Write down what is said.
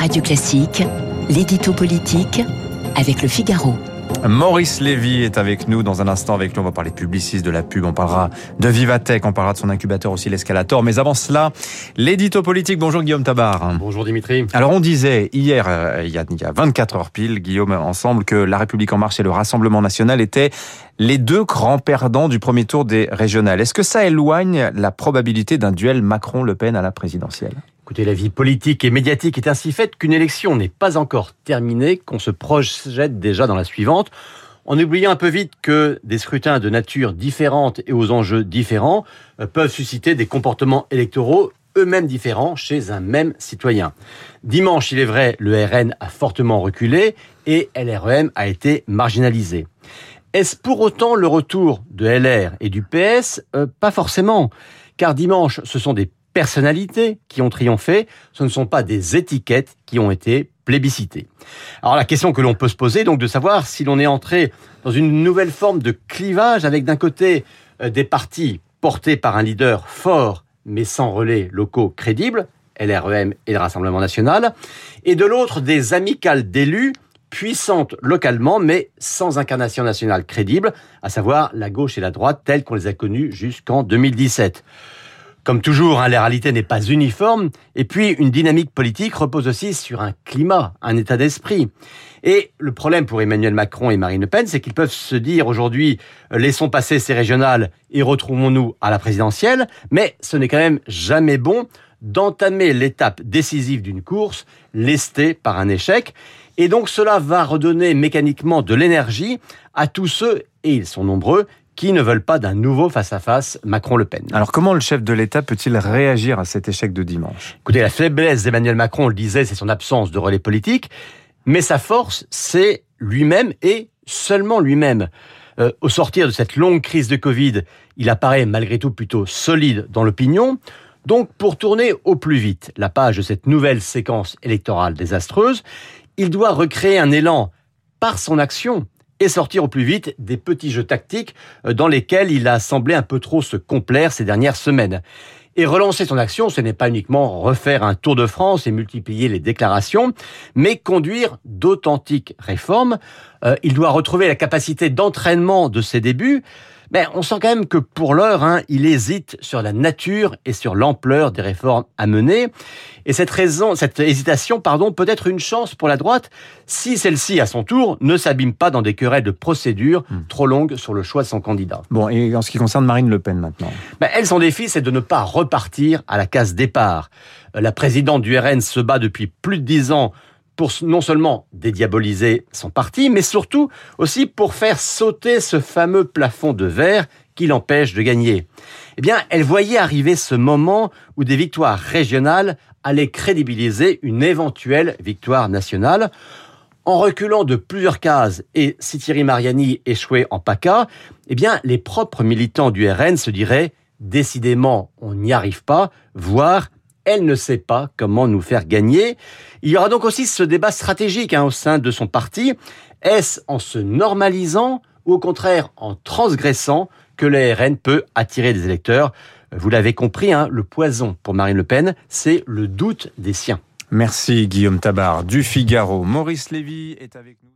Radio Classique, l'édito politique avec le Figaro. Maurice Lévy est avec nous dans un instant. Avec nous, on va parler publiciste, de la pub, on parlera de Vivatech, on parlera de son incubateur aussi, l'escalator. Mais avant cela, l'édito politique. Bonjour Guillaume Tabar. Bonjour Dimitri. Alors on disait hier, euh, il, y a, il y a 24 heures pile, Guillaume, ensemble, que La République en marche et le Rassemblement national étaient les deux grands perdants du premier tour des régionales. Est-ce que ça éloigne la probabilité d'un duel Macron-Le Pen à la présidentielle? Écoutez, la vie politique et médiatique est ainsi faite qu'une élection n'est pas encore terminée, qu'on se projette déjà dans la suivante, en oubliant un peu vite que des scrutins de nature différente et aux enjeux différents euh, peuvent susciter des comportements électoraux eux-mêmes différents chez un même citoyen. Dimanche, il est vrai, le RN a fortement reculé et LREM a été marginalisé. Est-ce pour autant le retour de LR et du PS euh, Pas forcément, car dimanche, ce sont des personnalités qui ont triomphé, ce ne sont pas des étiquettes qui ont été plébiscitées. Alors la question que l'on peut se poser, donc de savoir si l'on est entré dans une nouvelle forme de clivage avec d'un côté euh, des partis portés par un leader fort mais sans relais locaux crédibles, LREM et le Rassemblement national, et de l'autre des amicales d'élus puissantes localement, mais sans incarnation nationale crédible, à savoir la gauche et la droite telles qu'on les a connues jusqu'en 2017. Comme toujours, hein, la réalité n'est pas uniforme, et puis une dynamique politique repose aussi sur un climat, un état d'esprit. Et le problème pour Emmanuel Macron et Marine Le Pen, c'est qu'ils peuvent se dire aujourd'hui, euh, laissons passer ces régionales et retrouvons-nous à la présidentielle, mais ce n'est quand même jamais bon d'entamer l'étape décisive d'une course lestée par un échec. Et donc cela va redonner mécaniquement de l'énergie à tous ceux, et ils sont nombreux, qui ne veulent pas d'un nouveau face-à-face Macron-Le Pen. Alors comment le chef de l'État peut-il réagir à cet échec de dimanche? Écoutez, la faiblesse d'Emmanuel Macron, on le disait, c'est son absence de relais politique, mais sa force, c'est lui-même et seulement lui-même. Euh, au sortir de cette longue crise de Covid, il apparaît malgré tout plutôt solide dans l'opinion. Donc, pour tourner au plus vite la page de cette nouvelle séquence électorale désastreuse, il doit recréer un élan par son action et sortir au plus vite des petits jeux tactiques euh, dans lesquels il a semblé un peu trop se complaire ces dernières semaines. Et relancer son action, ce n'est pas uniquement refaire un tour de France et multiplier les déclarations, mais conduire d'authentiques réformes. Euh, il doit retrouver la capacité d'entraînement de ses débuts, mais on sent quand même que pour l'heure, hein, il hésite sur la nature et sur l'ampleur des réformes à mener. Et cette raison, cette hésitation, pardon, peut être une chance pour la droite si celle-ci, à son tour, ne s'abîme pas dans des querelles de procédure hmm. trop longues sur le choix de son candidat. Bon, et en ce qui concerne Marine Le Pen maintenant ben, Elle, son défi, c'est de ne pas repartir à la case départ. Euh, la présidente du RN se bat depuis plus de dix ans pour non seulement dédiaboliser son parti, mais surtout aussi pour faire sauter ce fameux plafond de verre qui l'empêche de gagner. Eh bien, elle voyait arriver ce moment où des victoires régionales allaient crédibiliser une éventuelle victoire nationale. En reculant de plusieurs cases, et si Thierry Mariani échouait en PACA, eh bien, les propres militants du RN se diraient décidément, on n'y arrive pas, voire elle ne sait pas comment nous faire gagner. Il y aura donc aussi ce débat stratégique hein, au sein de son parti. Est-ce en se normalisant ou au contraire en transgressant que le RN peut attirer des électeurs? Vous l'avez compris, hein, le poison pour Marine Le Pen, c'est le doute des siens. Merci Guillaume Tabar du Figaro. Maurice Lévy est avec nous.